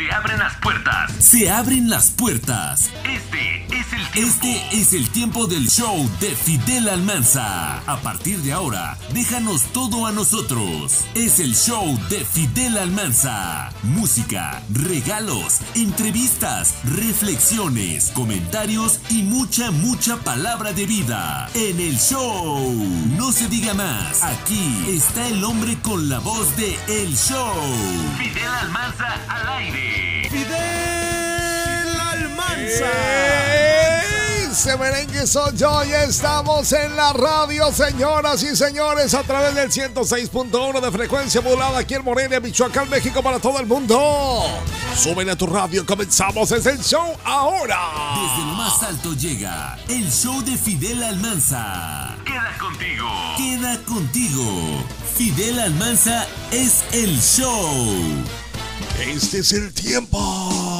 Se abren las puertas. Se abren las puertas. Este. Este es el tiempo del show de Fidel Almanza. A partir de ahora, déjanos todo a nosotros. Es el show de Fidel Almanza. Música, regalos, entrevistas, reflexiones, comentarios y mucha, mucha palabra de vida. En el show. No se diga más. Aquí está el hombre con la voz de El Show. Fidel Almanza al aire. Fidel Almanza. Ese merengue soy yo y estamos en la radio, señoras y señores, a través del 106.1 de frecuencia modulada aquí en Morelia, Michoacán, México, para todo el mundo. Súbele a tu radio, comenzamos, es el show ahora. Desde lo más alto llega el show de Fidel Almanza. Queda contigo. Queda contigo. Fidel Almanza es el show. Este es el tiempo.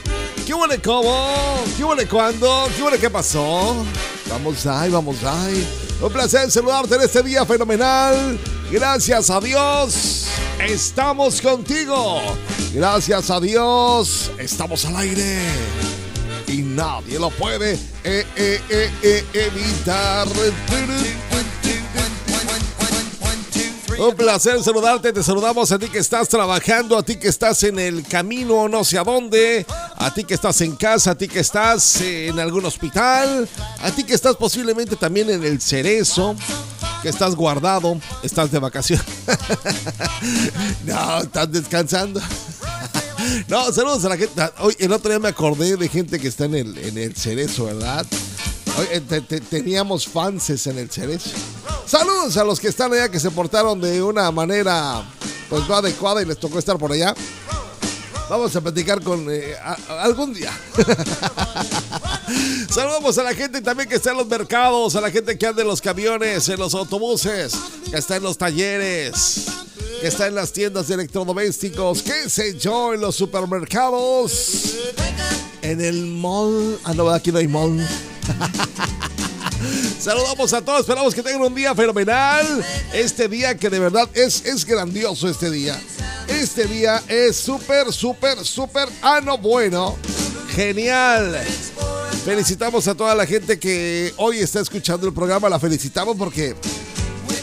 ¿Qué huele cómo? ¿Qué huele cuándo? ¿Qué huele qué pasó? Vamos ahí, vamos ahí. Un placer saludarte en este día fenomenal. Gracias a Dios, estamos contigo. Gracias a Dios, estamos al aire. Y nadie lo puede eh, eh, eh, eh, evitar. Un placer saludarte, te saludamos a ti que estás trabajando, a ti que estás en el camino no sé a dónde, a ti que estás en casa, a ti que estás en algún hospital, a ti que estás posiblemente también en el cerezo, que estás guardado, estás de vacaciones. no, estás descansando. No, saludos a la gente. Hoy, el otro día me acordé de gente que está en el, en el cerezo, ¿verdad? Hoy, te, teníamos fanses en el cerezo. Saludos a los que están allá que se portaron de una manera pues no adecuada y les tocó estar por allá. Vamos a platicar con eh, algún día. Saludamos a la gente también que está en los mercados, a la gente que anda en los camiones, en los autobuses, que está en los talleres, que está en las tiendas de electrodomésticos, qué sé yo, en los supermercados, en el mall. Ah, no, aquí no hay mall. Saludamos a todos, esperamos que tengan un día fenomenal. Este día que de verdad es, es grandioso este día. Este día es súper, súper, súper ano bueno. Genial. Felicitamos a toda la gente que hoy está escuchando el programa. La felicitamos porque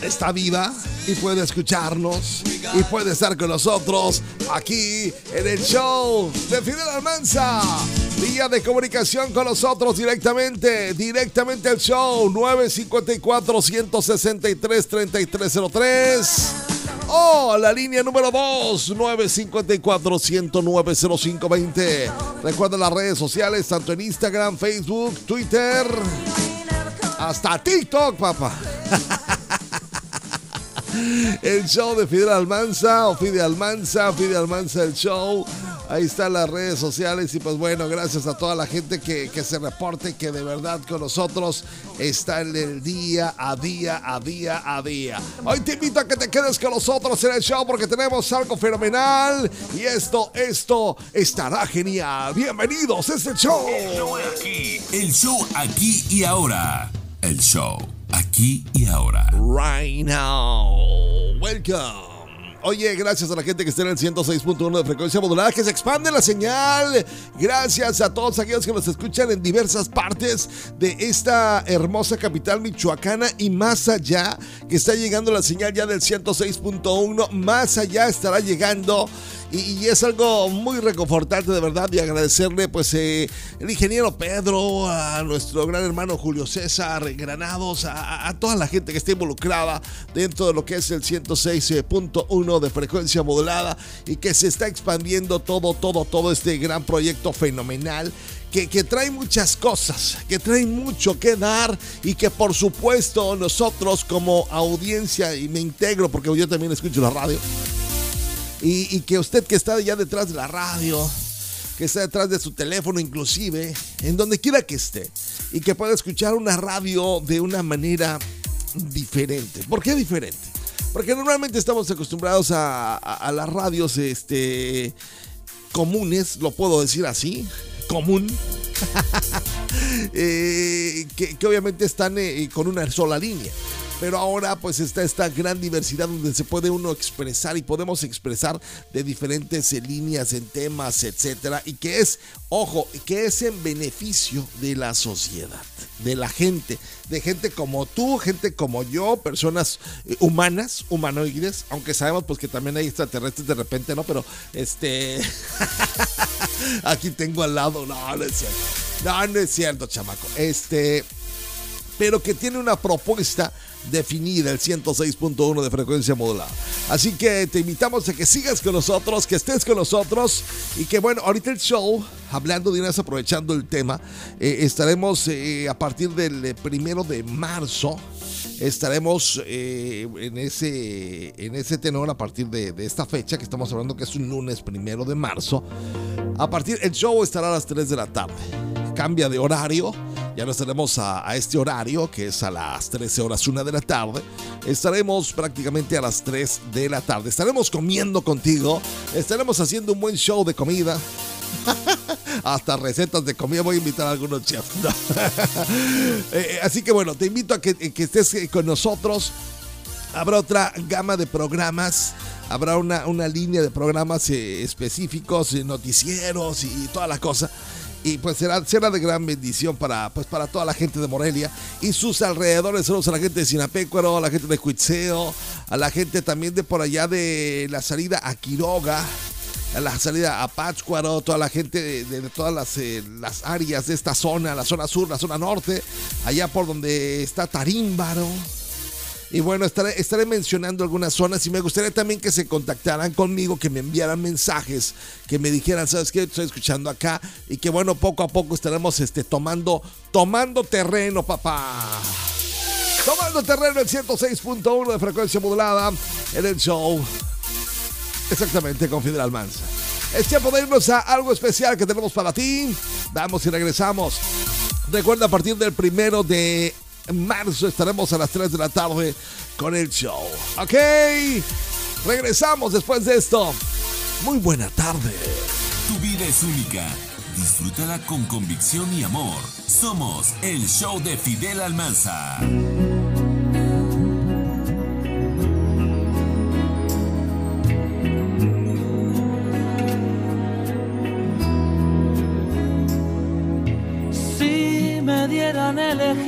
está viva y puede escucharnos y puede estar con nosotros aquí en el show de Fidel Almanza. Vía de comunicación con nosotros directamente, directamente el show 954-163-3303. O la línea número 2, 954-109-0520. Recuerda las redes sociales, tanto en Instagram, Facebook, Twitter, hasta TikTok, papá. El show de Fidel Almanza o Fidel Almanza, Fidel Almanza el show. Ahí están las redes sociales y pues bueno, gracias a toda la gente que, que, se reporte que de verdad con nosotros está en el día a día, a día, a día. Hoy te invito a que te quedes con nosotros en el show porque tenemos algo fenomenal y esto, esto estará genial. Bienvenidos, es el show. El show aquí. El show aquí y ahora. El show aquí y ahora. Right now. Welcome. Oye, gracias a la gente que está en el 106.1 de frecuencia modulada, que se expande la señal. Gracias a todos aquellos que nos escuchan en diversas partes de esta hermosa capital michoacana y más allá, que está llegando la señal ya del 106.1. Más allá estará llegando. Y, es algo muy reconfortante de verdad y agradecerle pues eh, el ingeniero Pedro, a nuestro gran hermano Julio César Granados, a, a toda la gente que está involucrada dentro de lo que es el 106.1 de frecuencia modulada y que se está expandiendo todo, todo, todo este gran proyecto fenomenal. Que, que, trae muchas cosas, que trae mucho que dar y que por supuesto nosotros como audiencia, y me integro porque yo también escucho la radio, Y, que usted que está ya detrás de la radio, que está detrás de su teléfono inclusive, en donde quiera que esté, y que pueda escuchar una radio de una manera diferente. ¿Por qué diferente? Porque normalmente estamos acostumbrados a, las radios este, comunes, lo puedo decir así, común, eh, que, que obviamente están eh, con una sola línea. Pero ahora pues está esta gran diversidad donde se puede uno expresar y podemos expresar de diferentes eh, líneas en temas, etcétera, y que es, ojo, que es en beneficio de la sociedad, de la gente, de gente como tú, gente como yo, personas eh, humanas, humanoides, aunque sabemos pues que también hay extraterrestres de repente, ¿no? Pero este aquí tengo al lado, no, no es cierto. No, no es cierto, chamaco. Este pero que tiene una propuesta definida, el 106.1 de frecuencia modulada. Así que te invitamos a que sigas con nosotros, que estés con nosotros y que bueno, ahorita el show, hablando de una vez, aprovechando el tema, eh, estaremos eh, a partir del eh, primero de marzo. Estaremos eh, en, ese, en ese tenor a partir de, de esta fecha que estamos hablando que es un lunes primero de marzo. A partir, el show estará a las 3 de la tarde. Cambia de horario. Ya no estaremos a, a este horario, que es a las 13 horas 1 de la tarde. Estaremos prácticamente a las 3 de la tarde. Estaremos comiendo contigo. Estaremos haciendo un buen show de comida. Hasta recetas de comida voy a invitar a algunos chefs. ¿no? Eh, así que bueno, te invito a que, que estés eh, con nosotros. Habrá otra gama de programas. Habrá una, una línea de programas eh, específicos, eh, noticieros y, y toda la cosa. Y pues será, será de gran bendición para, pues para toda la gente de Morelia y sus alrededores. Saludos a la gente de Sinapecuaro, a la gente de Cuitzeo, a la gente también de por allá de la salida a Quiroga, a la salida a Pátzcuaro, toda la gente de todas las, eh, las áreas de esta zona, la zona sur, la zona norte, allá por donde está Tarímbaro. Y bueno, estaré, estaré mencionando algunas zonas y me gustaría también que se contactaran conmigo, que me enviaran mensajes, que me dijeran, ¿sabes qué? Estoy escuchando acá y que bueno, poco a poco estaremos este, tomando, tomando terreno, papá. Tomando terreno el 106.1 de frecuencia modulada en el show. Exactamente, con Fidel Almanza. Es tiempo de irnos a algo especial que tenemos para ti. Vamos y regresamos. Recuerda, a partir del primero de marzo estaremos a las 3 de la tarde con el show. Ok, regresamos después de esto. Muy buena tarde. Tu vida es única. Disfrútala con convicción y amor. Somos el show de Fidel Almanza. Si me dieran elegir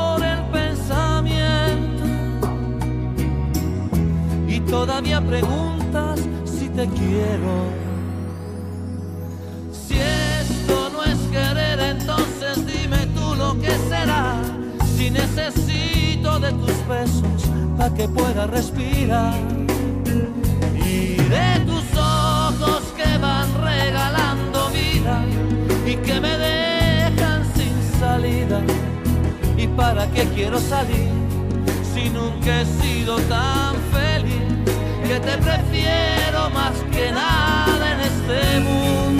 todavía preguntas si te quiero. Si esto no es querer, entonces dime tú lo que será. Si necesito de tus besos para que pueda respirar y de tus ojos que van regalando vida y que me dejan sin salida. ¿Y para qué quiero salir si nunca he sido tan feliz? Que te prefiero más que nada en este mundo.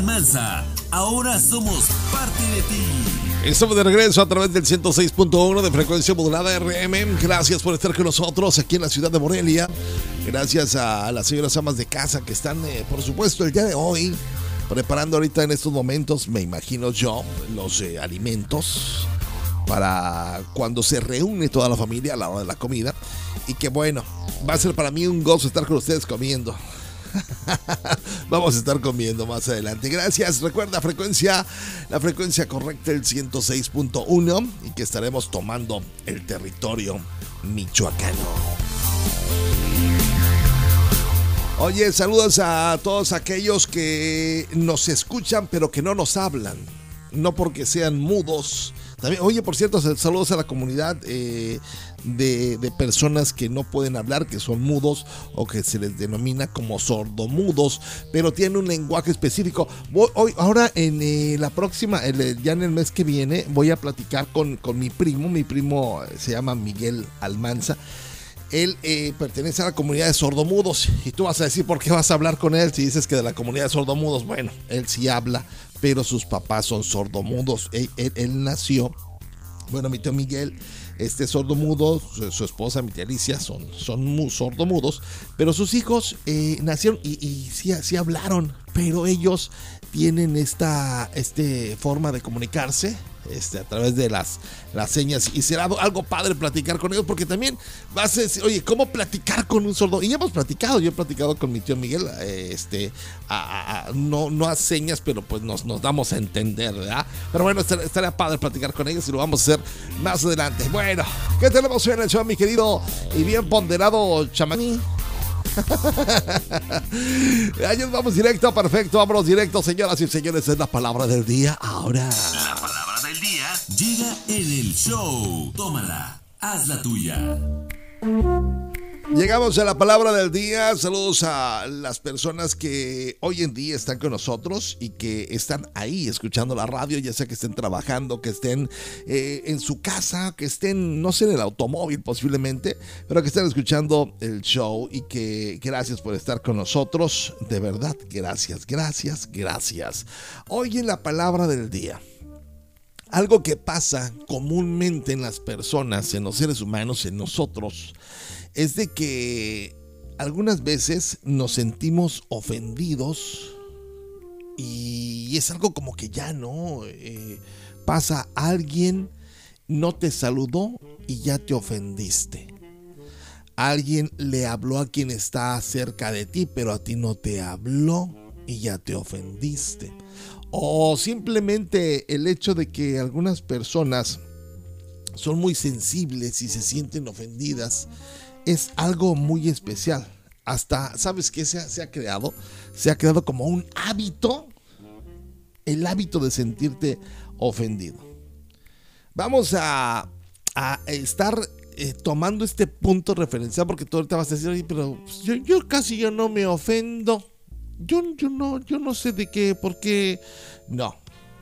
Almanza. Ahora somos parte de ti. Estamos de regreso a través del 106.1 de frecuencia modulada RM. Gracias por estar con nosotros aquí en la ciudad de Morelia. Gracias a las señoras amas de casa que están, eh, por supuesto, el día de hoy preparando ahorita en estos momentos, me imagino yo, los eh, alimentos para cuando se reúne toda la familia a la hora de la comida. Y que bueno, va a ser para mí un gozo estar con ustedes comiendo. Vamos a estar comiendo más adelante. Gracias. Recuerda frecuencia, la frecuencia correcta el 106.1 y que estaremos tomando el territorio michoacano. Oye, saludos a todos aquellos que nos escuchan pero que no nos hablan. No porque sean mudos. También, oye, por cierto, saludos a la comunidad eh, de, personas que no pueden hablar, que son mudos o que se les denomina como sordomudos, pero tienen un lenguaje específico. hoy, ahora en eh, la próxima, ya en el mes que viene, voy a platicar con, con mi primo. Mi primo eh, se llama Miguel Almanza él eh, pertenece a la comunidad de sordomudos. Y tú vas a decir, ¿por qué vas a hablar con él si dices que de la comunidad de sordomudos? Bueno, él sí habla, pero sus papás son sordomudos. Él, nació, bueno, mi tío Miguel, este sordomudo, su, esposa, mi son, son muy sordomudos, pero sus hijos eh, nacieron y, y sí, sí, hablaron, pero ellos tienen esta este forma de comunicarse este, a través de las, las señas. Y será algo padre platicar con ellos, porque también vas a decir, oye, ¿cómo platicar con un sordo? Y ya hemos platicado, yo he platicado con mi tío Miguel, este, no, no a señas, pero pues nos, nos damos a entender, ¿verdad? Pero bueno, estaría, padre platicar con ellos y lo vamos a hacer más adelante. Bueno, ¿qué tenemos hoy en el show, mi querido y bien ponderado chamaní? Ahí vamos directo, perfecto, vámonos directo, señoras y señores, es la palabra del día ahora. La llega en el show. Tómala, haz la tuya. Llegamos a la palabra del día. Saludos a las personas que hoy en día están con nosotros y que están ahí escuchando la radio, ya sea que estén trabajando, que estén eh, en su casa, que estén, no sé, en el automóvil posiblemente, pero que estén escuchando el show y que gracias por estar con nosotros. De verdad, gracias, gracias, gracias. Hoy en la palabra del día. Algo que pasa comúnmente en las personas, en los seres humanos, en nosotros, es de que algunas veces nos sentimos ofendidos y es algo como que ya no eh, pasa alguien no te saludó y ya te ofendiste. Alguien le habló a quien está cerca de ti, pero a ti no te habló y ya te ofendiste. O simplemente el hecho de que algunas personas son muy sensibles y se sienten ofendidas es algo muy especial. Hasta, ¿sabes qué se ha, se ha creado? Se ha creado como un hábito, el hábito de sentirte ofendido. Vamos a, estar eh, tomando este punto referencial porque tú ahorita vas a decir, pero pues, yo, yo, casi no me ofendo. Yo, yo, no, yo no sé de qué, por qué. No,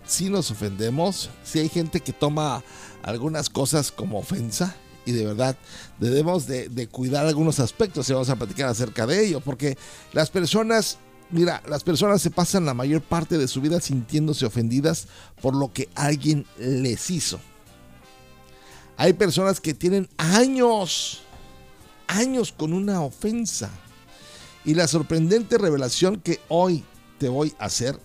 si nos ofendemos, si hay gente que toma algunas cosas como ofensa y de verdad debemos de, cuidar algunos aspectos y vamos a platicar acerca de ello, porque las personas, mira, las personas se pasan la mayor parte de su vida sintiéndose ofendidas por lo que alguien les hizo. Hay personas que tienen años, años con una ofensa. Y la sorprendente revelación que hoy te voy a hacer,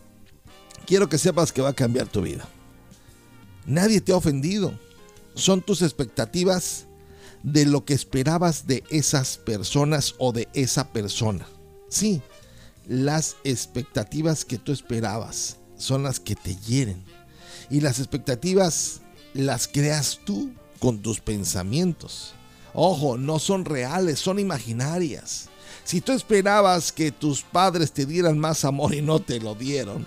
quiero que sepas que va a cambiar tu vida. Nadie te ha ofendido. Son tus expectativas de lo que esperabas de esas personas o de esa persona. Sí, las expectativas que tú esperabas son las que te hieren. Y las expectativas las creas tú con tus pensamientos. Ojo, no son reales, son imaginarias. Si tú esperabas que tus padres te dieran más amor y no te lo dieron,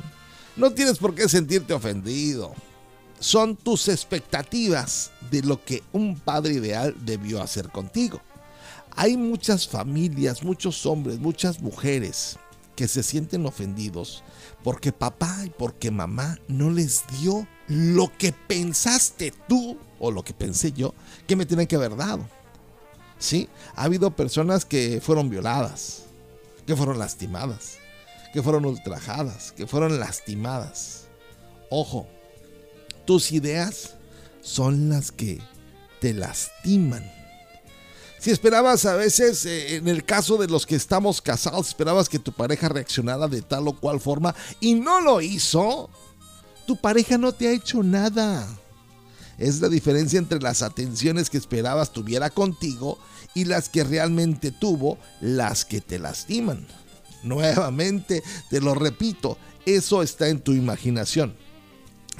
no tienes por qué sentirte ofendido son tus expectativas de lo que un padre ideal debió hacer contigo. Hay muchas familias, muchos hombres, muchas mujeres que se sienten ofendidos porque papá y porque mamá no les dio lo que pensaste tú o lo que pensé yo que me tienen que haber dado. Sí, ha habido personas que fueron violadas, que fueron lastimadas, que fueron ultrajadas, que fueron lastimadas. Ojo, tus ideas son las que te lastiman. Si esperabas a veces, eh, en el caso de los que estamos casados, esperabas que tu pareja reaccionara de tal o cual forma y no lo hizo, tu pareja no te ha hecho nada. Es la diferencia entre las atenciones que esperabas tuviera contigo y las que realmente tuvo, las que te lastiman. Nuevamente, te lo repito, eso está en tu imaginación.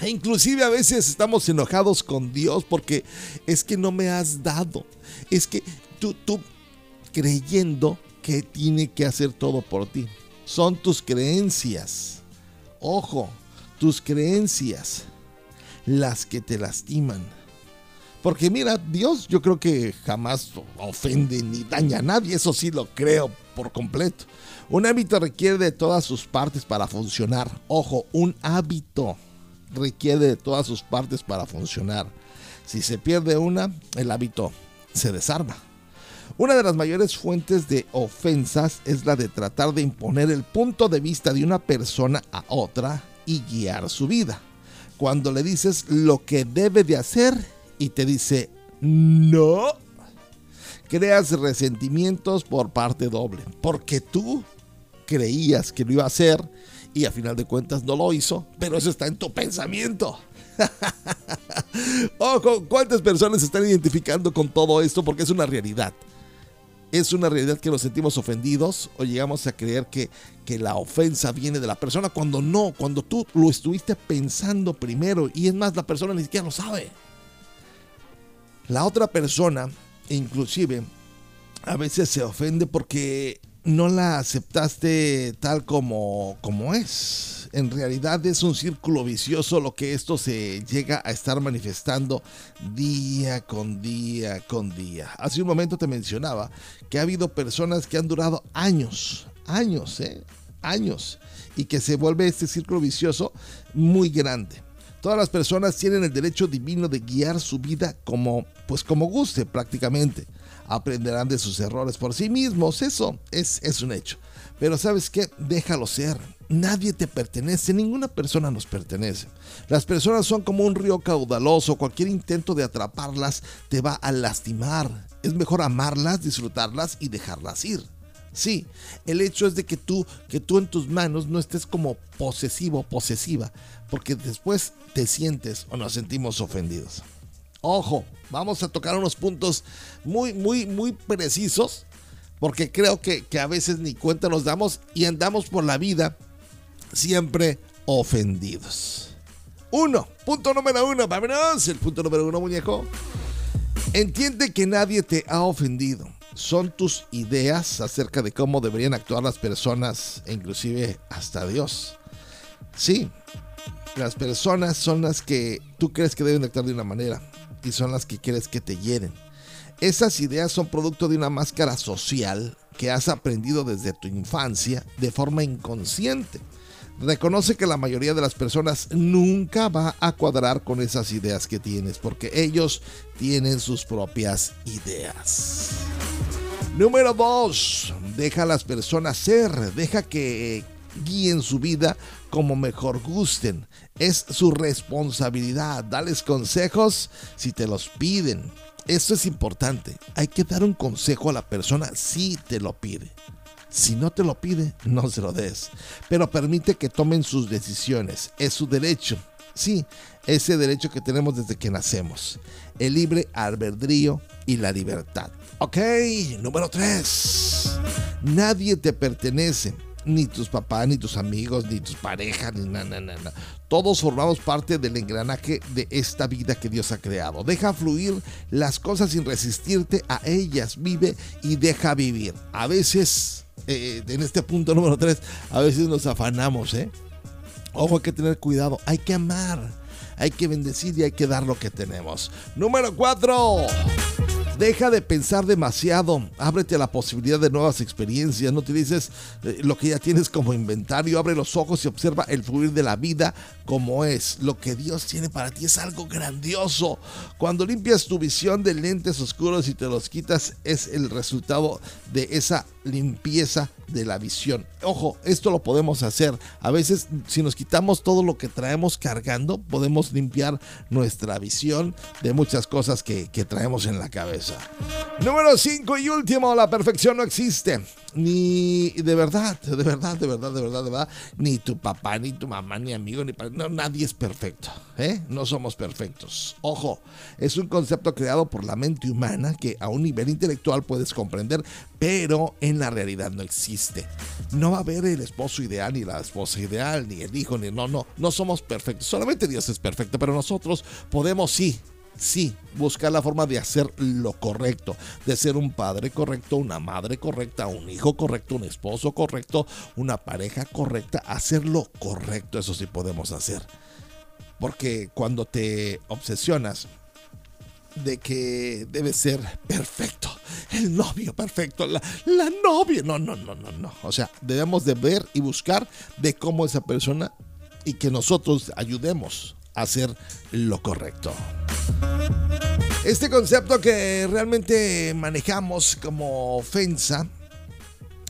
E inclusive a veces estamos enojados con Dios porque es que no me has dado. Es que tú, tú creyendo que tiene que hacer todo por ti. Son tus creencias. Ojo, tus creencias las que te lastiman. Porque mira, Dios yo creo que jamás ofende ni daña a nadie, eso sí lo creo por completo. Un hábito requiere de todas sus partes para funcionar. Ojo, un hábito requiere de todas sus partes para funcionar. Si se pierde una, el hábito se desarma. Una de las mayores fuentes de ofensas es la de tratar de imponer el punto de vista de una persona a otra y guiar su vida. Cuando le dices lo que debe de hacer y te dice no, creas resentimientos por parte doble, porque tú creías que lo iba a hacer y a final de cuentas no lo hizo, pero eso está en tu pensamiento. Ojo, ¿cuántas personas se están identificando con todo esto? Porque es una realidad. Es una realidad que nos sentimos ofendidos o llegamos a creer que, que la ofensa viene de la persona cuando no, cuando tú lo estuviste pensando primero y es más, la persona ni siquiera lo sabe. La otra persona, inclusive, a veces se ofende porque no la aceptaste tal como, como es. En realidad es un círculo vicioso lo que esto se llega a estar manifestando día con día con día. Hace un momento te mencionaba que ha habido personas que han durado años, años, ¿eh? años, y que se vuelve este círculo vicioso muy grande. Todas las personas tienen el derecho divino de guiar su vida como, pues como guste prácticamente aprenderán de sus errores por sí mismos. Eso es, es un hecho. Pero sabes qué, déjalo ser. Nadie te pertenece, ninguna persona nos pertenece. Las personas son como un río caudaloso, cualquier intento de atraparlas te va a lastimar. Es mejor amarlas, disfrutarlas y dejarlas ir. Sí, el hecho es de que tú, que tú en tus manos no estés como posesivo, posesiva, porque después te sientes o nos sentimos ofendidos. Ojo, vamos a tocar unos puntos muy, muy, muy precisos, porque creo que, a veces ni cuenta nos damos y andamos por la vida siempre ofendidos. Uno, punto número uno, vámonos, el punto número uno, muñeco. Entiende que nadie te ha ofendido. Son tus ideas acerca de cómo deberían actuar las personas e inclusive hasta Dios. Sí, las personas son las que tú crees que deben actuar de una manera y son las que quieres que te hieren. Esas ideas son producto de una máscara social que has aprendido desde tu infancia de forma inconsciente. Reconoce que la mayoría de las personas nunca va a cuadrar con esas ideas que tienes porque ellos tienen sus propias ideas. Número 2. Deja a las personas ser, deja que guíen su vida como mejor gusten. Es su responsabilidad. Dales consejos si te los piden. Esto es importante. Hay que dar un consejo a la persona si te lo pide. Si no te lo pide, no se lo des. Pero permite que tomen sus decisiones. Es su derecho. Sí, ese derecho que tenemos desde que nacemos. El libre albedrío y la libertad. Ok, número 3. Nadie te pertenece ni tus papás, ni tus amigos, ni tus parejas, ni nada, nada, nada. Todos formamos parte del engranaje de esta vida que Dios ha creado. Deja fluir las cosas sin resistirte a ellas. Vive y deja vivir. A veces, eh, en este punto número 3, a veces nos afanamos, ¿eh? Ojo, hay que tener cuidado. Hay que amar. Hay que bendecir y hay que dar lo que tenemos. Número 4. Deja de pensar demasiado, ábrete a la posibilidad de nuevas experiencias, no utilices eh, lo que ya tienes como inventario, abre los ojos y observa el fluir de la vida como es. Lo que Dios tiene para ti es algo grandioso. Cuando limpias tu visión de lentes oscuros y te los quitas, es el resultado de esa limpieza de la visión. Ojo, esto lo podemos hacer. A veces, si nos quitamos todo lo que traemos cargando, podemos limpiar nuestra visión de muchas cosas que, traemos en la cabeza. Número 5 y último, la perfección no existe. Ni de verdad, de verdad, de verdad, de verdad, de verdad. Ni tu papá, ni tu mamá, ni amigo, ni no, nadie es perfecto. ¿eh? No somos perfectos. Ojo, es un concepto creado por la mente humana que a un nivel intelectual puedes comprender, pero en la realidad no existe. No va a haber el esposo ideal, ni la esposa ideal, ni el hijo, ni no, no, no somos perfectos. Solamente Dios es perfecto, pero nosotros podemos sí sí, buscar la forma de hacer lo correcto, de ser un padre correcto, una madre correcta, un hijo correcto, un esposo correcto, una pareja correcta, hacer lo correcto, eso sí podemos hacer. Porque cuando te obsesionas de que debe ser perfecto, el novio perfecto, la, la novia, no, no, no, no, no. O sea, debemos de ver y buscar de cómo esa persona y que nosotros ayudemos a hacer lo correcto. Este concepto que realmente manejamos como ofensa,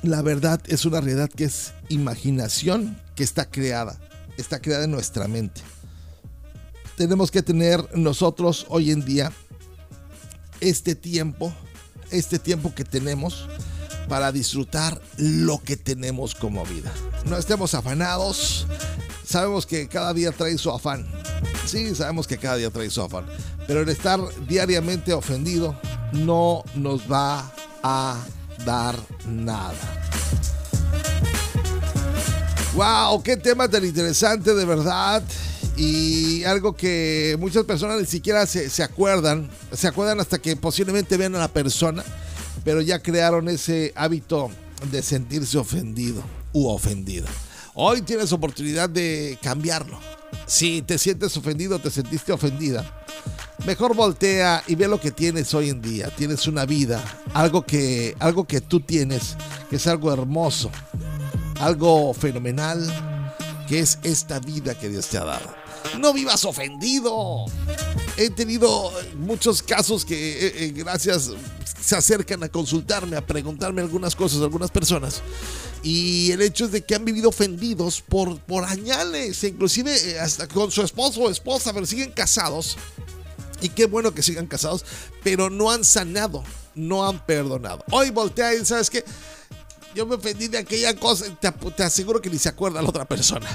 la verdad es una realidad que es imaginación que está creada, está creada en nuestra mente. Tenemos que tener nosotros hoy en día este tiempo, este tiempo que tenemos para disfrutar lo que tenemos como vida. No estemos afanados, sabemos que cada día trae su afán. Sí, sabemos que cada día trae afán. Pero el estar diariamente ofendido no nos va a dar nada. ¡Wow! ¡Qué tema tan interesante de verdad! Y algo que muchas personas ni siquiera se, se acuerdan. Se acuerdan hasta que posiblemente vean a la persona. Pero ya crearon ese hábito de sentirse ofendido u ofendida. Hoy tienes oportunidad de cambiarlo. Si te sientes ofendido, te sentiste ofendida, mejor voltea y ve lo que tienes hoy en día. Tienes una vida, algo que, algo que tú tienes, que es algo hermoso, algo fenomenal, que es esta vida que Dios te ha dado. No vivas ofendido. He tenido muchos casos que, eh, eh, gracias, se acercan a consultarme, a preguntarme algunas cosas, algunas personas. Y el hecho es de que han vivido ofendidos por, por añales, inclusive eh, hasta con su esposo o esposa, pero siguen casados. Y qué bueno que sigan casados, pero no han sanado, no han perdonado. Hoy voltea y sabes que yo me ofendí de aquella cosa, te, te, aseguro que ni se acuerda la otra persona.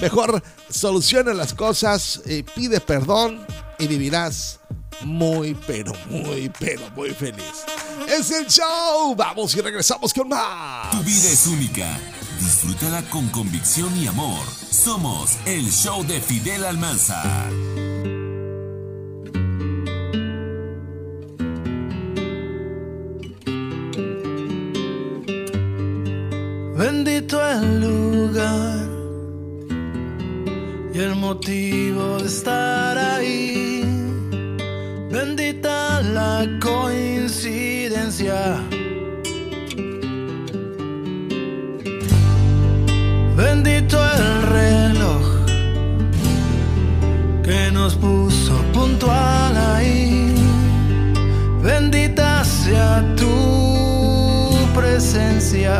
Mejor soluciona las cosas, eh, pide perdón y vivirás muy, pero muy, pero muy feliz. Es el show. Vamos y regresamos con más. Tu vida es única. Disfrútala con convicción y amor. Somos el show de Fidel Almanza. Bendito el lugar y el motivo de estar ahí. Bendita la coincidencia. Bendito el reloj que nos puso puntual ahí. Bendita sea tu presencia.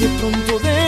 de pronto de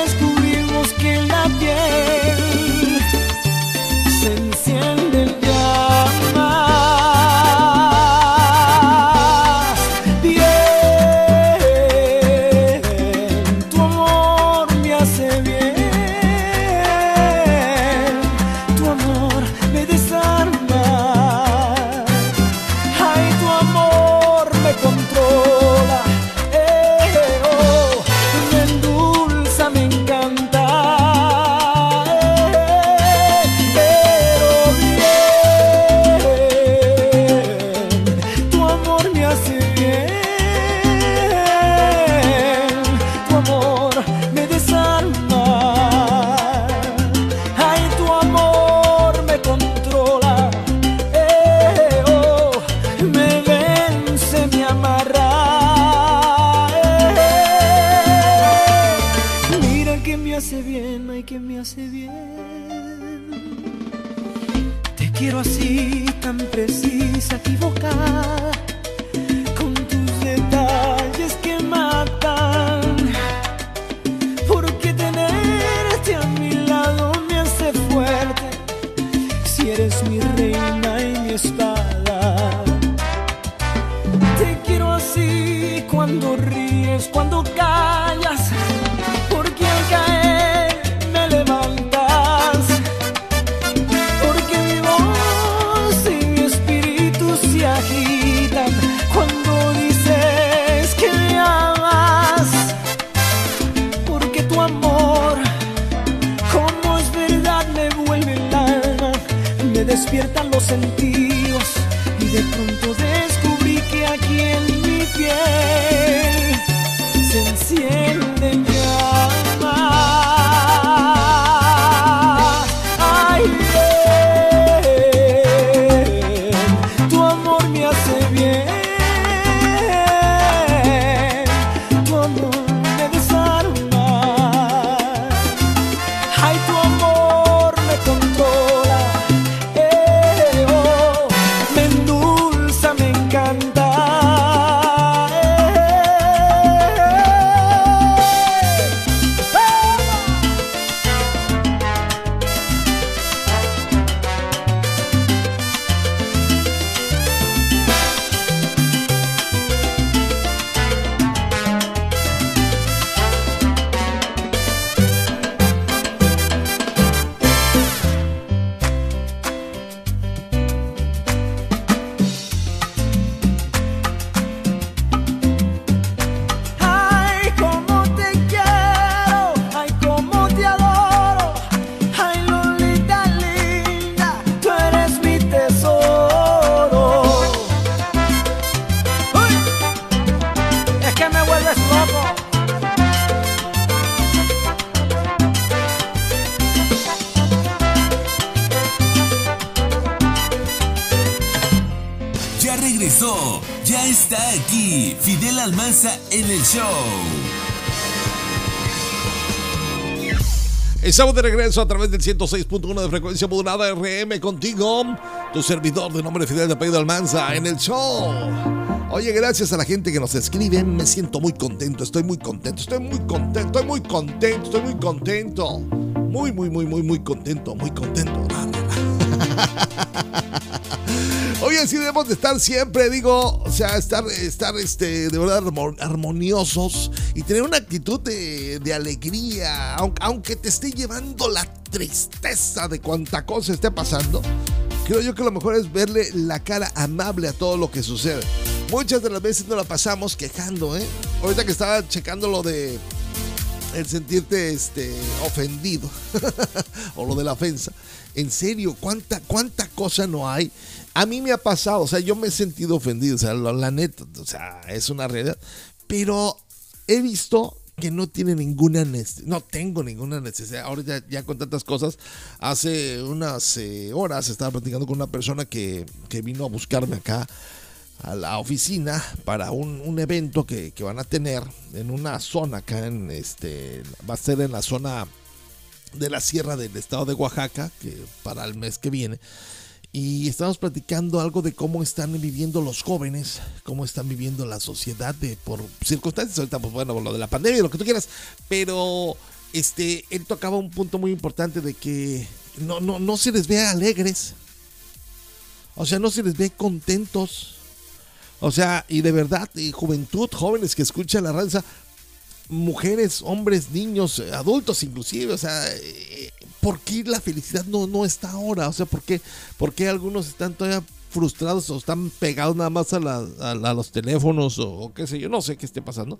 de pronto descubrí que aquí en mi piel se enciende Estamos de regreso a través del 106.1 de frecuencia modulada RM contigo, tu servidor de nombre Fidel de Pedro Almanza en el show. Oye, gracias a la gente que nos escribe, me siento muy contento, estoy muy contento, estoy muy contento, estoy muy contento, estoy muy contento. Muy, muy, muy, muy, muy contento, muy contento. Oye, así debemos de estar siempre, digo, o sea, estar, estar este, de verdad armoniosos y tener una actitud de, alegría, aunque, te esté llevando la tristeza de cuánta cosa esté pasando. Creo yo que lo mejor es verle la cara amable a todo lo que sucede. Muchas de las veces nos la pasamos quejando, ¿eh? Ahorita que estaba checando lo de el sentirte este, ofendido o lo de la ofensa. En serio, ¿cuánta, cuánta cosa no hay a mí me ha pasado, o sea, yo me he sentido ofendido, o sea, la, neta, o sea, es una realidad. Pero he visto que no tiene ninguna necesidad, no tengo ninguna necesidad. Ahora ya, con tantas cosas, hace unas eh, horas estaba platicando con una persona que, vino a buscarme acá a la oficina para un, evento que, que, van a tener en una zona acá este, va a ser en la zona de la sierra del estado de Oaxaca, que para el mes que viene y estamos platicando algo de cómo están viviendo los jóvenes, cómo están viviendo la sociedad de por circunstancias, ahorita pues bueno, lo de la pandemia, lo que tú quieras, pero este él tocaba un punto muy importante de que no no no se les ve alegres. O sea, no se les ve contentos. O sea, y de verdad, y juventud, jóvenes que escuchan la raza, mujeres, hombres, niños, adultos inclusive, o sea, ¿por qué la felicidad no, no está ahora? O sea, ¿por qué, ¿por qué algunos están todavía frustrados o están pegados nada más a, los teléfonos o, qué sé yo? No sé qué esté pasando.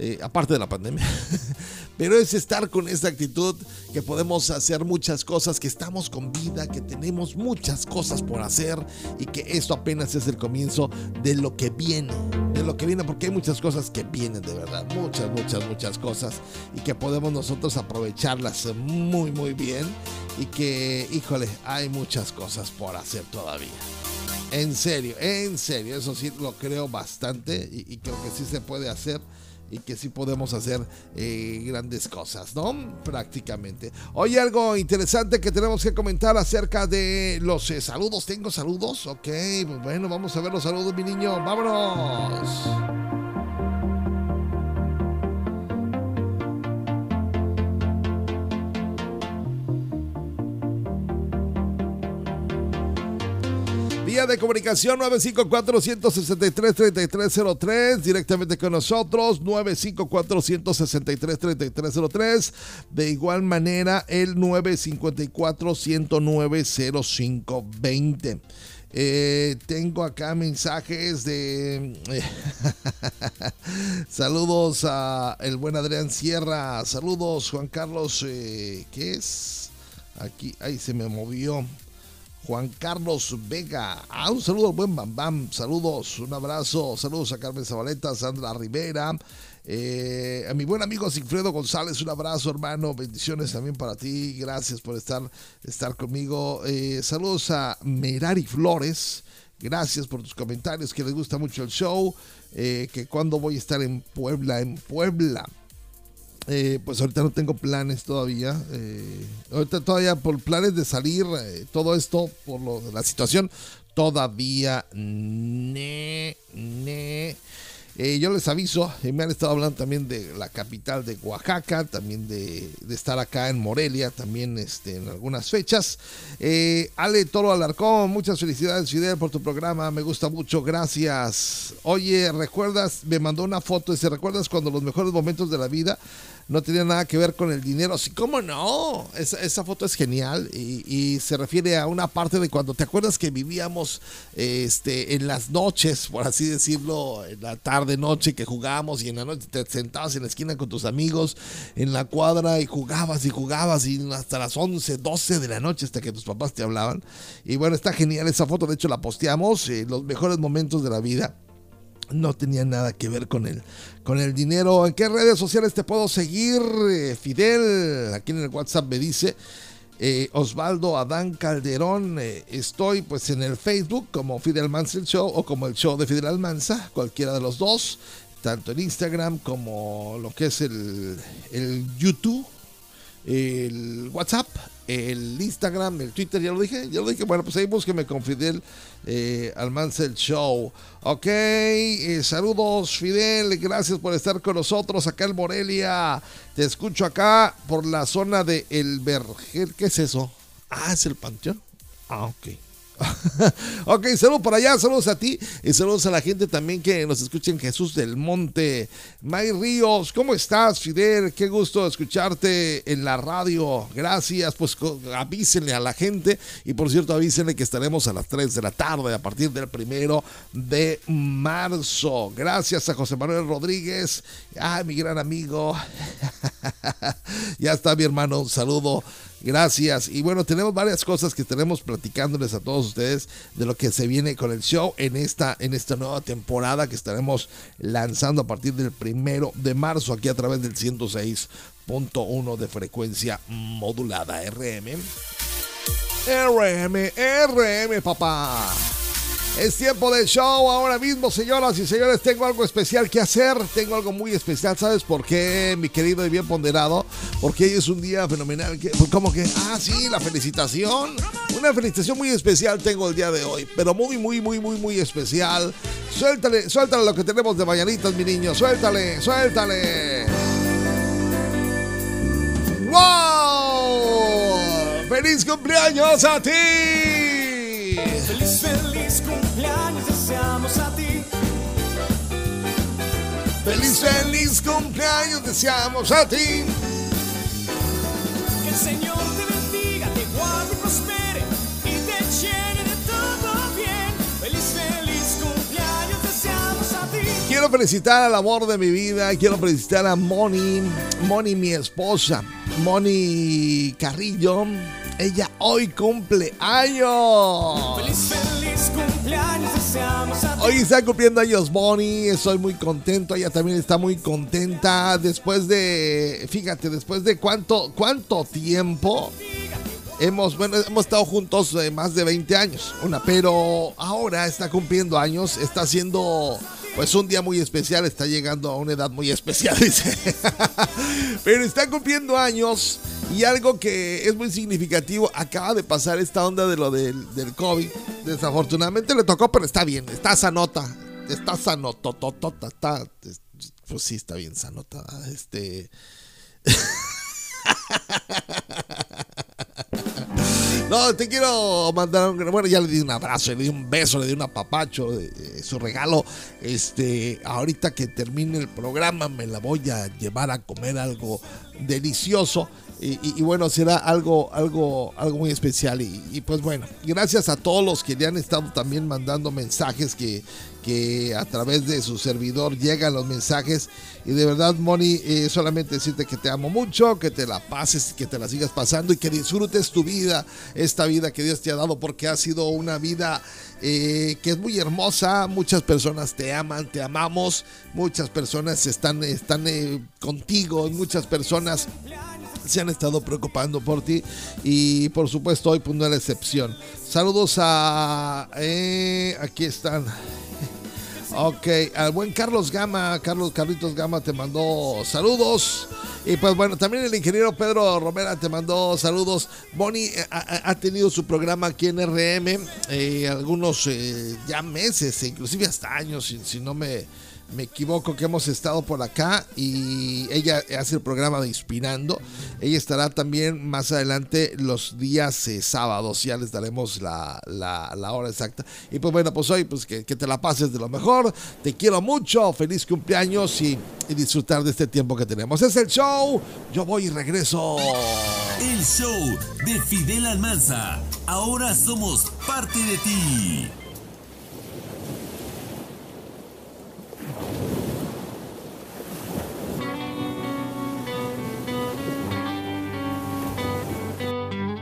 Eh, aparte de la pandemia. Pero es estar con esa actitud que podemos hacer muchas cosas, que estamos con vida, que tenemos muchas cosas por hacer y que esto apenas es el comienzo de lo que viene, lo que viene, porque hay muchas cosas que vienen de verdad, muchas, muchas, muchas cosas. Y que podemos nosotros aprovecharlas muy, muy bien. Y que, híjole, hay muchas cosas por hacer todavía. En serio, en serio, eso sí lo creo bastante. Y creo que sí se puede hacer y que sí podemos hacer eh, grandes cosas, ¿no? Prácticamente. Hoy algo interesante que tenemos que comentar acerca de los eh, saludos. ¿Tengo saludos? Ok, pues bueno, vamos a ver los saludos, mi niño. Vámonos. De comunicación 954-163-3303, directamente con nosotros, 954-163-3303. De igual manera, el 954-109-0520. Eh, tengo acá mensajes de saludos a el buen Adrián Sierra, saludos Juan Carlos, eh, ¿qué es? Aquí, ahí se me movió. Juan Carlos Vega. Ah, un saludo al buen Bam Bam. Saludos, un abrazo. Saludos a Carmen Zabaleta, Sandra Rivera. Eh, a mi buen amigo Sigfredo González, un abrazo, hermano. Bendiciones también para ti. Gracias por estar, estar conmigo. Eh, saludos a Merari Flores. Gracias por tus comentarios, que les gusta mucho el show. Eh, que cuando voy a estar en Puebla, en Puebla. Eh, pues ahorita no tengo planes todavía. Eh, ahorita todavía por planes de salir, eh, todo esto por lo, la situación, todavía ne, ne. yo les aviso, me han estado hablando también de la capital de Oaxaca, también de, estar acá en Morelia, también este, en algunas fechas. Ale Toro Alarcón, muchas felicidades Fidel por tu programa, me gusta mucho, gracias. Oye, ¿recuerdas? Me mandó una foto, dice, ¿recuerdas cuando los mejores momentos de la vida no tenía nada que ver con el dinero. Así, ¿cómo no? Esa, foto es genial y, se refiere a una parte de cuando te acuerdas que vivíamos este, en las noches, por así decirlo, en la tarde, noche que jugábamos y en la noche te sentabas en la esquina con tus amigos en la cuadra y jugabas y jugabas y hasta las 11, 12 de la noche hasta que tus papás te hablaban. Y bueno, está genial esa foto, de hecho la posteamos, eh, los mejores momentos de la vida no tenía nada que ver con el, con el dinero. ¿En qué redes sociales te puedo seguir? Eh, Fidel, aquí en el WhatsApp me dice. Eh, Osvaldo Adán Calderón, eh, estoy pues en el Facebook como Fidel Mansa el Show o como el show de Fidel Almanza, cualquiera de los dos, tanto en Instagram como lo que es el, el YouTube el WhatsApp, el Instagram, el Twitter, ya lo dije, ya lo dije. Bueno, pues ahí búsqueme con Fidel eh, Almancel Show. Ok, eh, saludos Fidel, gracias por estar con nosotros acá en Morelia. Te escucho acá por la zona de El Vergel. ¿Qué es eso? Ah, es el Panteón. Ah, ok. ok, saludos por allá, saludos a ti y saludos a la gente también que nos escucha en Jesús del Monte. May Ríos, ¿cómo estás, Fidel? Qué gusto escucharte en la radio. Gracias, pues avísenle a la gente y por cierto avísenle que estaremos a las 3 de la tarde a partir del primero de marzo. Gracias a José Manuel Rodríguez, ah, mi gran amigo. ya está mi hermano, un saludo. Gracias. Y bueno, tenemos varias cosas que tenemos platicándoles a todos ustedes de lo que se viene con el show en esta, en esta nueva temporada que estaremos lanzando a partir del primero de marzo aquí a través del 106.1 de frecuencia modulada RM. RM, RM, papá. Es tiempo del show ahora mismo, señoras y señores. Tengo algo especial que hacer. Tengo algo muy especial. ¿Sabes por qué, mi querido y bien ponderado? Porque hoy es un día fenomenal. Pues, ¿Cómo que? Ah, sí, la felicitación. Una felicitación muy especial tengo el día de hoy. Pero muy, muy, muy, muy, muy especial. Suéltale, suéltale lo que tenemos de mañanitas, mi niño. Suéltale, suéltale. ¡Wow! ¡Feliz cumpleaños a ti! Feliz, feliz cumpleaños deseamos a ti. Feliz, feliz cumpleaños deseamos a ti. Que el Señor te bendiga, te guarde y prospere y te llene de todo bien. Feliz, feliz cumpleaños deseamos a ti. Quiero felicitar al amor de mi vida, quiero felicitar a Moni, Moni mi esposa, Moni Carrillo. Ella hoy cumple años. Feliz, feliz cumpleaños deseamos a ti. Hoy está cumpliendo años Bonnie, estoy muy contento, ella también está muy contenta después de, fíjate, después de cuánto, cuánto tiempo hemos, bueno, hemos estado juntos eh, más de 20 años, una, pero ahora está cumpliendo años, está haciendo pues un día muy especial, está llegando a una edad muy especial, dice. pero está cumpliendo años y algo que es muy significativo, acaba de pasar esta onda de lo del, del COVID. Desafortunadamente le tocó, pero está bien, está sanota. Está sanotototota, está. Pues sí, está bien sanota. Este. No, te quiero mandar un bueno, ya le di un abrazo, le di un beso, le di un apapacho, eh, su regalo. Este, ahorita que termine el programa me la voy a llevar a comer algo delicioso. Y, y- y bueno, será algo, algo, algo muy especial. Y, y pues bueno, gracias a todos los que le han estado también mandando mensajes que, que a través de su servidor llegan los mensajes. Y de verdad, Moni, eh, solamente decirte que te amo mucho, que te la pases, que te la sigas pasando y que disfrutes tu vida, esta vida que Dios te ha dado, porque ha sido una vida eh, que es muy hermosa. Muchas personas te aman, te amamos. Muchas personas están, están eh, contigo, muchas personas se han estado preocupando por ti y por supuesto hoy pues no la excepción. Saludos a... aquí están. Ok, al buen Carlos Gama, Carlos Carlitos Gama te mandó saludos. Y pues bueno, también el ingeniero Pedro Romera te mandó saludos. Bonnie eh, ha, tenido su programa aquí en RM eh, algunos eh, ya meses, inclusive hasta años, si, si no me, me equivoco, que hemos estado por acá. Y ella hace el programa de Inspirando. Ella estará también más adelante los días eh, sábados. Ya les daremos la, la- hora exacta. Y pues bueno, pues hoy pues que, que te la pases de lo mejor. Te quiero mucho. Feliz cumpleaños y, y disfrutar de este tiempo que tenemos. Es el show. Yo voy y regreso. El show de Fidel Almanza. Ahora somos parte de ti.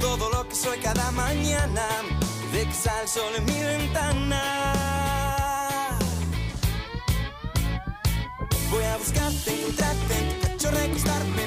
Todo lo que soy cada mañana. De que sale sol en mi ventana. Voy a buscarte, encontrarte pecho, recostarme,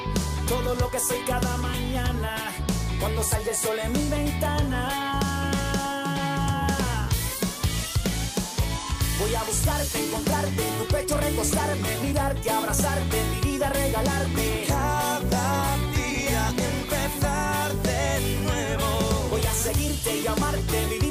todo lo que soy cada mañana cuando salga el sol en mi ventana. Voy a buscarte, encontrarte, en tu pecho recostarme, mirarte, abrazarte, mi vida regalarte. Cada día empezar de nuevo. Voy a seguirte y amarte, vivir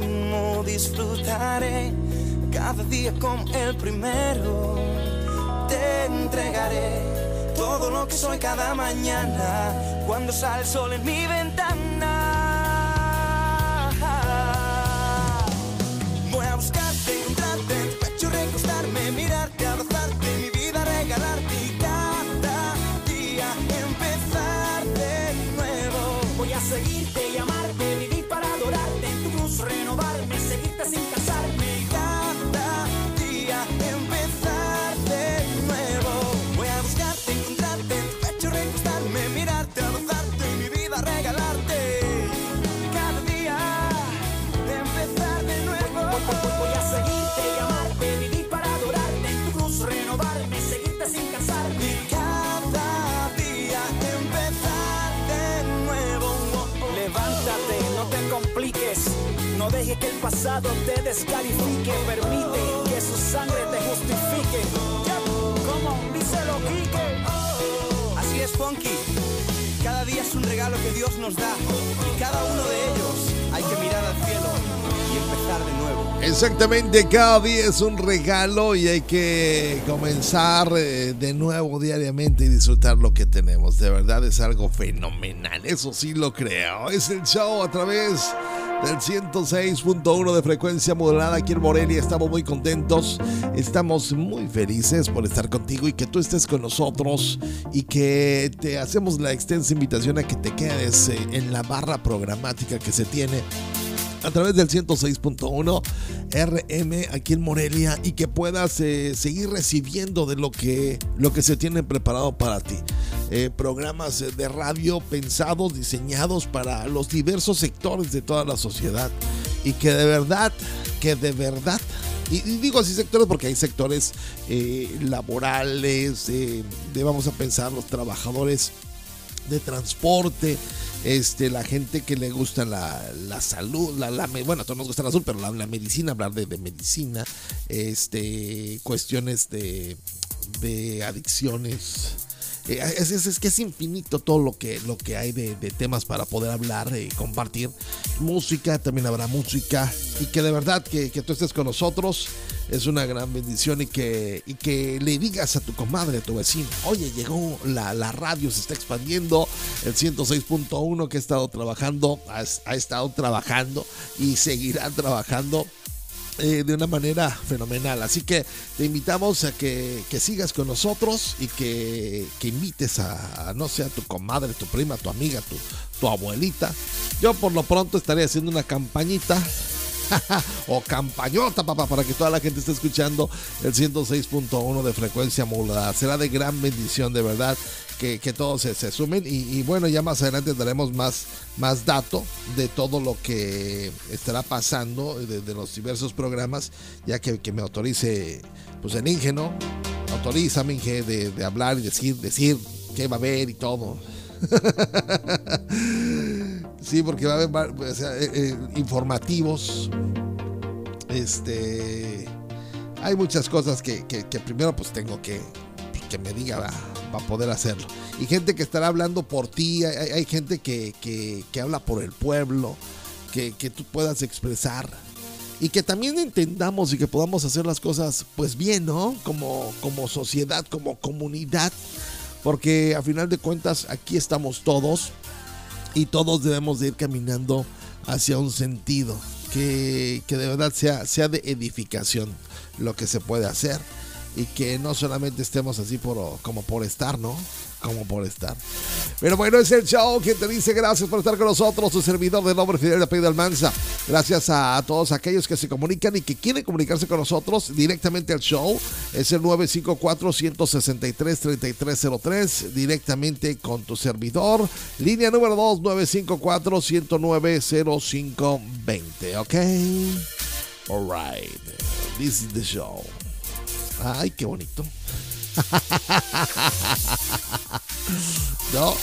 Disfrutaré cada día como el primero. Te entregaré todo lo que soy cada mañana cuando sale el sol en mi ventana. Voy a buscarte, encontrarte, en tu pecho recostarme, pasado te descalifique, permite que su sangre te justifique. Como díselo. Así es, Funky. Cada día es un regalo que Dios nos da. Y cada uno de ellos hay que mirar al cielo y empezar de nuevo. Exactamente, cada día es un regalo y hay que comenzar eh, de nuevo diariamente y disfrutar lo que tenemos. De verdad es algo fenomenal, eso sí lo creo. Es el show a través del 106.1 de frecuencia modulada aquí en Morelia. Estamos muy contentos, estamos muy felices por estar contigo y que tú estés con nosotros y que te hacemos la extensa invitación a que te quedes eh, en la barra programática que se tiene a través del 106.1 RM aquí en Morelia y que puedas eh, seguir recibiendo de lo que, lo que se tiene preparado para ti. Eh, programas de radio pensados, diseñados para los diversos sectores de toda la sociedad y que de verdad, que de verdad y, digo así sectores porque hay sectores eh, laborales, eh, vamos a pensar los trabajadores de transporte, este, la gente que le gusta la, la salud, la, la bueno, a todos nos gusta la salud, pero la, la medicina, hablar de, de medicina, este, cuestiones de, de adicciones, Eh, es, que es infinito todo lo que, lo que hay de, de temas para poder hablar y compartir. Música, también habrá música. Y que de verdad que, que tú estés con nosotros es una gran bendición y que, y que le digas a tu comadre, a tu vecino, oye, llegó la, la radio, se está expandiendo, el 106.1 que ha estado trabajando, ha, ha estado trabajando y seguirá trabajando eh, de una manera fenomenal. Así que te invitamos a que, que sigas con nosotros y que, que invites a, no sé, a tu comadre, tu prima, tu amiga, tu, tu abuelita. Yo por lo pronto estaré haciendo una campañita o campañota, papá, para que toda la gente esté escuchando el 106.1 de frecuencia modulada. Será de gran bendición, de verdad, que, que todos se, se sumen. Y, y, bueno, ya más adelante daremos más, más dato de todo lo que estará pasando de, los diversos programas, ya que, que, me autorice, pues el Inge, ¿no? Autoriza, Inge, de, de hablar y decir, decir qué va a haber y todo. sí, porque va a haber o sea, eh, eh, informativos. Este. Hay muchas cosas que, que, que primero pues tengo que, que me diga va, va, a poder hacerlo. Y gente que estará hablando por ti, hay, hay gente que, que, habla por el pueblo, que, tú puedas expresar. Y que también entendamos y que podamos hacer las cosas pues bien, ¿no? Como, como sociedad, como comunidad porque a final de cuentas aquí estamos todos y todos debemos de ir caminando hacia un sentido que, que de verdad sea, sea de edificación lo que se puede hacer y que no solamente estemos así por, como por estar, ¿no? Como por estar. Pero bueno, es el show que te dice gracias por estar con nosotros, su servidor de nombre Fidel de Pedro Almanza. Gracias a todos aquellos que se comunican y que quieren comunicarse con nosotros directamente al show. Es el 954-163-3303, directamente con tu servidor. Línea número 2, 954-109-0520, ¿ok? Alright, this is the show. Ay, qué bonito. No,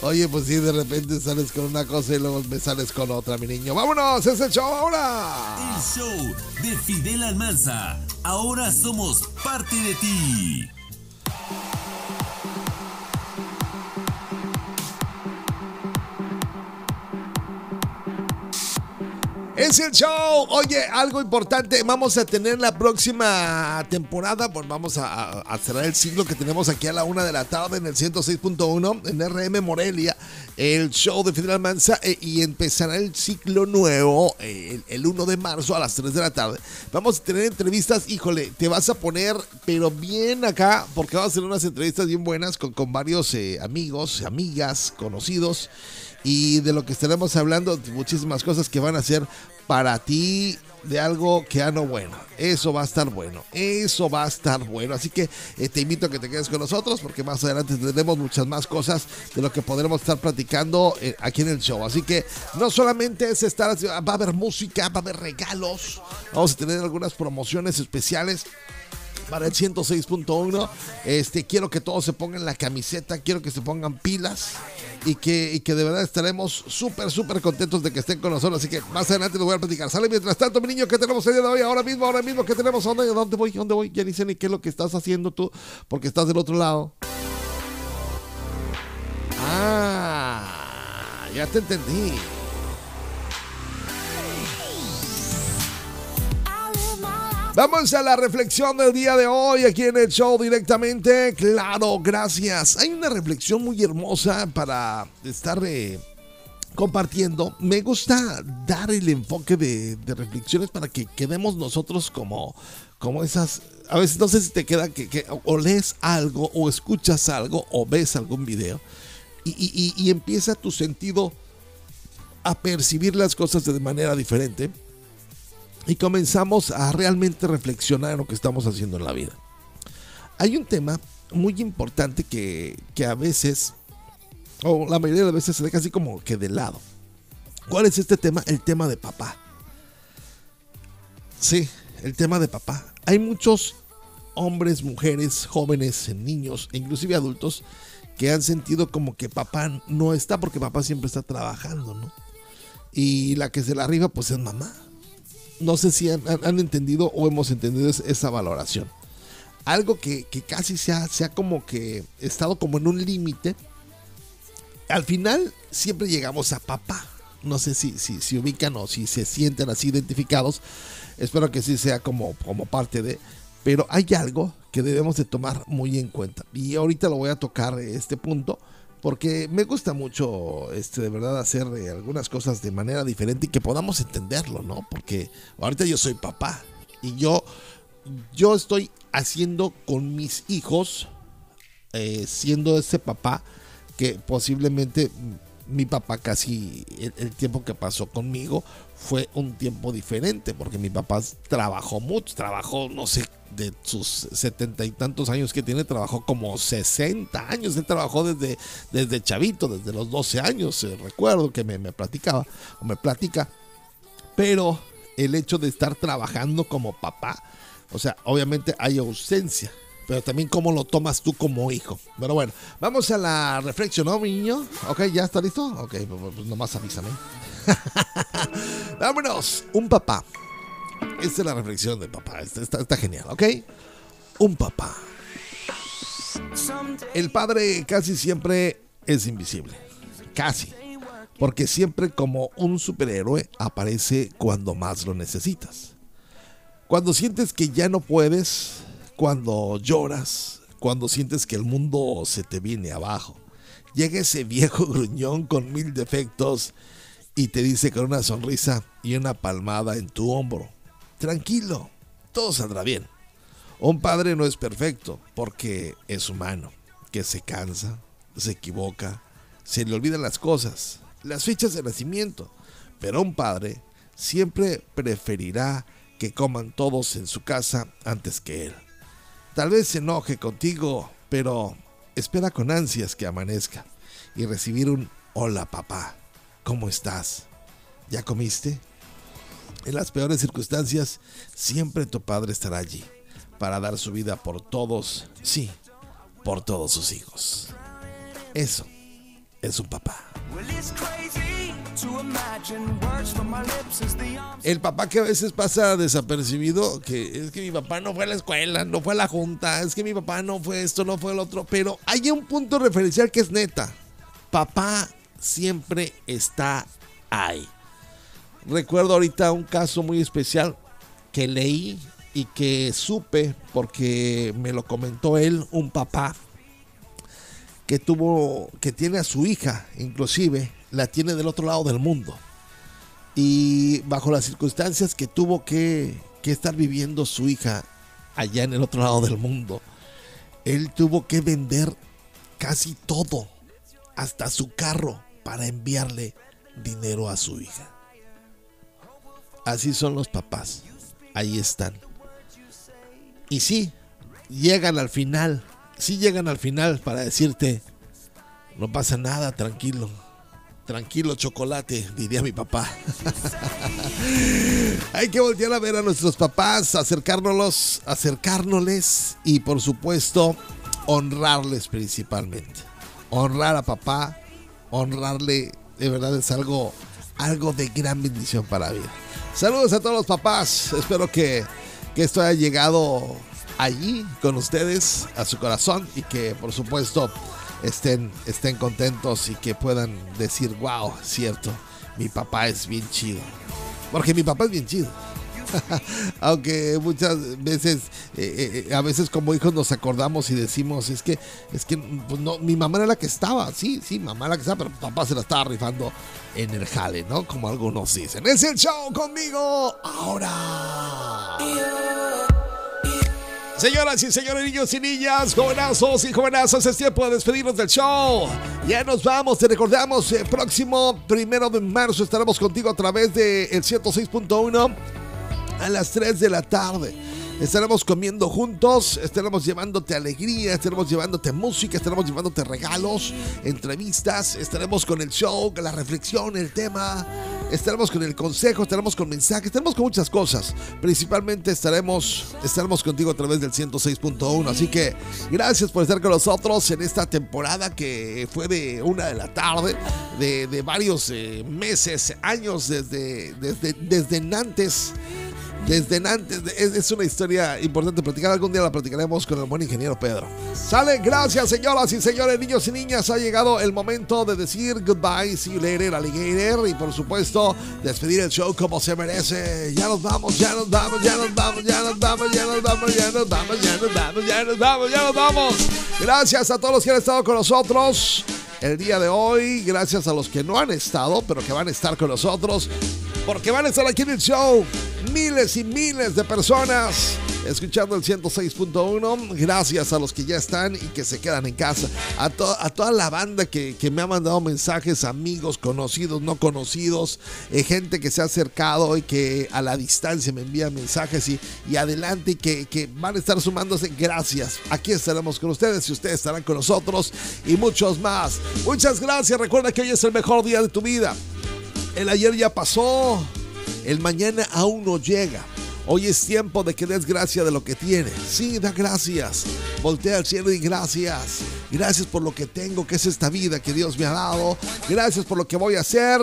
oye, pues sí, de repente sales con una cosa y luego me sales con otra, mi niño. ¡Vámonos! ¡Es el show ahora! El show de Fidel Almanza. Ahora somos parte de ti. Es el show. Oye, algo importante. Vamos a tener la próxima temporada. Pues vamos a, cerrar el ciclo que tenemos aquí a la una de la tarde en el 106.1 en RM Morelia. El show de Fidel Almanza. Eh, y empezará el ciclo nuevo eh, el, el, 1 de marzo a las 3 de la tarde. Vamos a tener entrevistas. Híjole, te vas a poner, pero bien acá, porque vamos a hacer unas entrevistas bien buenas con, con varios eh, amigos, amigas, conocidos y de lo que estaremos hablando, muchísimas cosas que van a ser para ti de algo que ano bueno. Eso va a estar bueno. Eso va a estar bueno. Así que eh, te invito a que te quedes con nosotros porque más adelante tendremos muchas más cosas de lo que podremos estar platicando eh, aquí en el show. Así que no solamente es estar, va a haber música, va a haber regalos. Vamos a tener algunas promociones especiales para el 106.1. Este, quiero que todos se pongan la camiseta, quiero que se pongan pilas y que, y que de verdad estaremos súper, súper contentos de que estén con nosotros. Así que más adelante les voy a platicar. Sale mientras tanto, mi niño, ¿qué tenemos el día de hoy? Ahora mismo, ahora mismo, ¿qué tenemos? ¿Dónde, dónde voy? ¿Dónde voy? Ya ni sé ni qué es lo que estás haciendo tú, porque estás del otro lado. Ah, ya te entendí. Vamos a la reflexión del día de hoy aquí en el show directamente. Claro, gracias. Hay una reflexión muy hermosa para estar eh, compartiendo. Me gusta dar el enfoque de, reflexiones para que quedemos nosotros como, como esas... A veces no sé si te queda que, que o lees algo o escuchas algo o ves algún video y, y, y empieza tu sentido a percibir las cosas de manera diferente y comenzamos a realmente reflexionar en lo que estamos haciendo en la vida. Hay un tema muy importante que, que a veces, o la mayoría de las veces se deja así como que de lado. ¿Cuál es este tema? El tema de papá. Sí, el tema de papá. Hay muchos hombres, mujeres, jóvenes, niños inclusive adultos que han sentido como que papá no está porque papá siempre está trabajando, ¿no? Y la que se la arriba pues es mamá no sé si han, entendido o hemos entendido esa valoración. algo que, que casi se ha, se ha como que estado como en un límite. Al final siempre llegamos a papá. No sé si, si, si ubican o si se sienten así identificados. Espero que sí sea como, como parte de... Pero hay algo que debemos de tomar muy en cuenta. Y ahorita lo voy a tocar este punto porque me gusta mucho este de verdad hacer eh, algunas cosas de manera diferente y que podamos entenderlo, ¿no? Porque ahorita yo soy papá y yo yo estoy haciendo con mis hijos eh, siendo ese papá que posiblemente mi papá casi el, tiempo que pasó conmigo fue un tiempo diferente porque mi papá trabajó mucho, trabajó no sé de sus setenta y tantos años que tiene, trabajó como 60 años, él trabajó desde, desde chavito, desde los 12 años, eh, recuerdo que me, me platicaba o me platica, pero el hecho de estar trabajando como papá, o sea, obviamente hay ausencia, pero también cómo lo tomas tú como hijo. Pero bueno, vamos a la reflexión, ¿no, mi niño? Ok, ¿ya está listo? Ok, pues, pues nomás avísame. Vámonos, un papá. Esta es la reflexión de papá, está, está genial, ¿ok? Un papá. El padre casi siempre es invisible, casi. Porque siempre como un superhéroe aparece cuando más lo necesitas. Cuando sientes que ya no puedes, cuando lloras, cuando sientes que el mundo se te viene abajo. Llega ese viejo gruñón con mil defectos y te dice con una sonrisa y una palmada en tu hombro, tranquilo, todo saldrá bien. Un padre no es perfecto porque es humano, que se cansa, se equivoca, se le olvidan las cosas, las fechas de nacimiento, pero un padre siempre preferirá que coman todos en su casa antes que él. Tal vez se enoje contigo, pero espera con ansias que amanezca y recibir un hola papá, ¿cómo estás? ¿Ya comiste? En las peores circunstancias, siempre tu padre estará allí para dar su vida por todos, sí, por todos sus hijos. Eso es un papá. El papá que a veces pasa desapercibido, que es que mi papá no fue a la escuela, no fue a la junta, es que mi papá no fue esto, no fue el otro, pero hay un punto referencial que es neta. Papá siempre está ahí. Recuerdo ahorita un caso muy especial que leí y que supe porque me lo comentó él, un papá que tuvo, que tiene a su hija, inclusive, la tiene del otro lado del mundo. Y bajo las circunstancias que tuvo que, que estar viviendo su hija allá en el otro lado del mundo, él tuvo que vender casi todo, hasta su carro, para enviarle dinero a su hija. Así son los papás, ahí están. Y sí, llegan al final, sí llegan al final para decirte, no pasa nada, tranquilo, Tranquilo chocolate, diría mi papá. Hay que voltear a ver a nuestros papás, acercárnoslos, acercárnosles y por supuesto honrarles principalmente. Honrar a papá, honrarle, de verdad es algo, algo de gran bendición para mí. Saludos a todos los papás, espero que, que esto haya llegado allí con ustedes, a su corazón y que por supuesto estén, estén contentos y que puedan decir, wow, cierto, mi papá es bien chido. Porque mi papá es bien chido. Aunque muchas veces, eh, eh, a veces como hijos nos acordamos y decimos, es que, es que pues mi mamá era la que estaba, sí, sí, mamá la que estaba, pero papá se la estaba rifando en el jale, ¿no? Como algunos dicen. Es el show conmigo ahora. Señoras y señores, niños y niñas, jovenazos y jovenazas, es tiempo de despedirnos del show. Ya nos vamos, te recordamos, el próximo primero de marzo estaremos contigo a través del el 106.1 a las 3 de la tarde. Estaremos comiendo juntos, estaremos llevándote alegría, estaremos llevándote música, estaremos llevándote regalos, entrevistas, estaremos con el show, la reflexión, el tema, estaremos con el consejo, estaremos con mensajes, estaremos con muchas cosas. Principalmente estaremos, estaremos contigo a través del 106.1. Así que gracias por estar con nosotros en esta temporada que fue de una de la tarde, de, varios eh, meses, años desde, desde, desde antes desde antes. Es, es, una historia importante platicar. Algún día la platicaremos con el buen ingeniero Pedro. Sale, gracias señoras y señores, niños y niñas. Ha llegado el momento de decir goodbye, see you later, alligator. Y por supuesto, despedir el show como se merece. Ya nos vamos, ya nos vamos, ya nos vamos, ya nos vamos, ya nos vamos, ya nos vamos, ya nos vamos, ya nos vamos, ya nos vamos. Gracias a todos los que han estado con nosotros el día de hoy. Gracias a los que no han estado, pero que van a estar con nosotros. Porque van a estar aquí en el show miles y miles de personas escuchando el 106.1. Gracias a los que ya están y que se quedan en casa. A, toda la banda que, me ha mandado mensajes, amigos, conocidos, no conocidos, eh, gente que se ha acercado y que a la distancia me envía mensajes y, y adelante y que van a estar sumándose. Gracias. Aquí estaremos con ustedes y ustedes estarán con nosotros y muchos más. Muchas gracias. Recuerda que hoy es el mejor día de tu vida. El ayer ya pasó. El mañana aún no llega. Hoy es tiempo de que des gracia de lo que tienes. Sí, da gracias. Voltea al cielo y gracias. Gracias por lo que tengo, que es esta vida que Dios me ha dado. Gracias por lo que voy a hacer.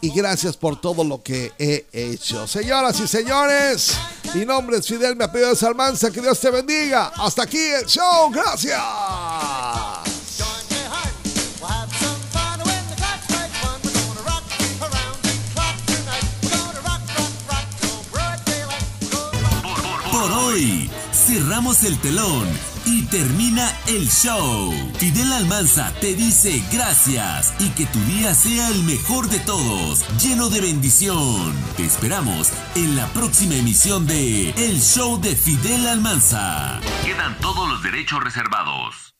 Y gracias por todo lo que he hecho. Señoras y señores, mi nombre es Fidel, me apellido es Almanza. Que Dios te bendiga. Hasta aquí el show. Gracias. Por hoy, cerramos el telón y termina el show. Fidel Almanza te dice gracias y que tu día sea el mejor de todos, lleno de bendición. Te esperamos en la próxima emisión de El Show de Fidel Almanza. Quedan todos los derechos reservados.